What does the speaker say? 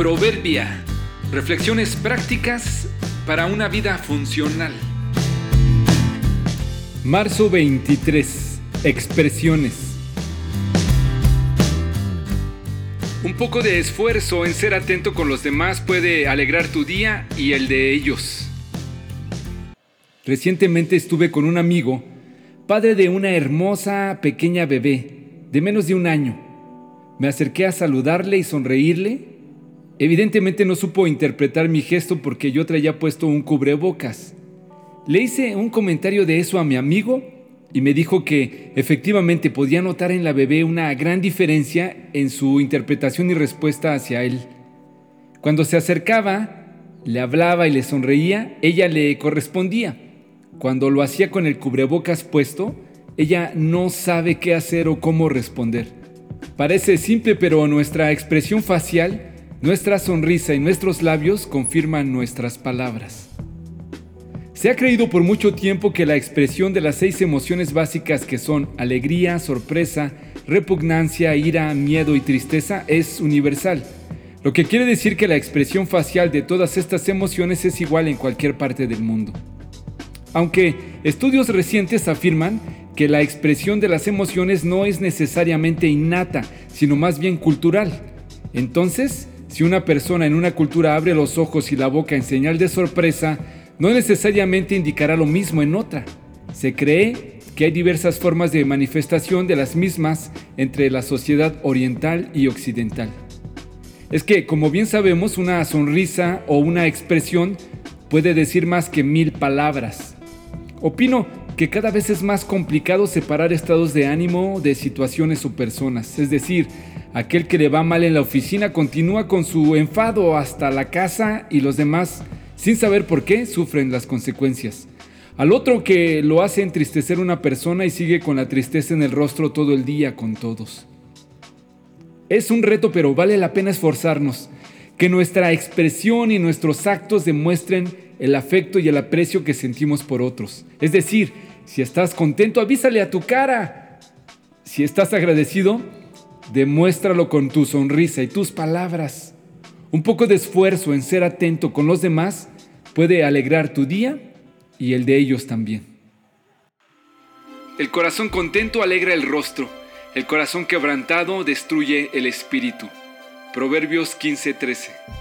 Proverbia. Reflexiones prácticas para una vida funcional. Marzo 23. Expresiones. Un poco de esfuerzo en ser atento con los demás puede alegrar tu día y el de ellos. Recientemente estuve con un amigo, padre de una hermosa pequeña bebé de menos de un año. Me acerqué a saludarle y sonreírle Evidentemente no supo interpretar mi gesto porque yo traía puesto un cubrebocas. Le hice un comentario de eso a mi amigo y me dijo que efectivamente podía notar en la bebé una gran diferencia en su interpretación y respuesta hacia él. Cuando se acercaba, le hablaba y le sonreía, ella le correspondía. Cuando lo hacía con el cubrebocas puesto, ella no sabe qué hacer o cómo responder. Parece simple, pero nuestra expresión facial nuestra sonrisa y nuestros labios confirman nuestras palabras. Se ha creído por mucho tiempo que la expresión de las seis emociones básicas que son alegría, sorpresa, repugnancia, ira, miedo y tristeza es universal, lo que quiere decir que la expresión facial de todas estas emociones es igual en cualquier parte del mundo. Aunque estudios recientes afirman que la expresión de las emociones no es necesariamente innata, sino más bien cultural. Entonces, si una persona en una cultura abre los ojos y la boca en señal de sorpresa, no necesariamente indicará lo mismo en otra. Se cree que hay diversas formas de manifestación de las mismas entre la sociedad oriental y occidental. Es que, como bien sabemos, una sonrisa o una expresión puede decir más que mil palabras. Opino que cada vez es más complicado separar estados de ánimo de situaciones o personas, es decir, Aquel que le va mal en la oficina continúa con su enfado hasta la casa y los demás, sin saber por qué, sufren las consecuencias. Al otro que lo hace entristecer una persona y sigue con la tristeza en el rostro todo el día con todos. Es un reto, pero vale la pena esforzarnos. Que nuestra expresión y nuestros actos demuestren el afecto y el aprecio que sentimos por otros. Es decir, si estás contento, avísale a tu cara. Si estás agradecido, Demuéstralo con tu sonrisa y tus palabras. Un poco de esfuerzo en ser atento con los demás puede alegrar tu día y el de ellos también. El corazón contento alegra el rostro, el corazón quebrantado destruye el espíritu. Proverbios 15:13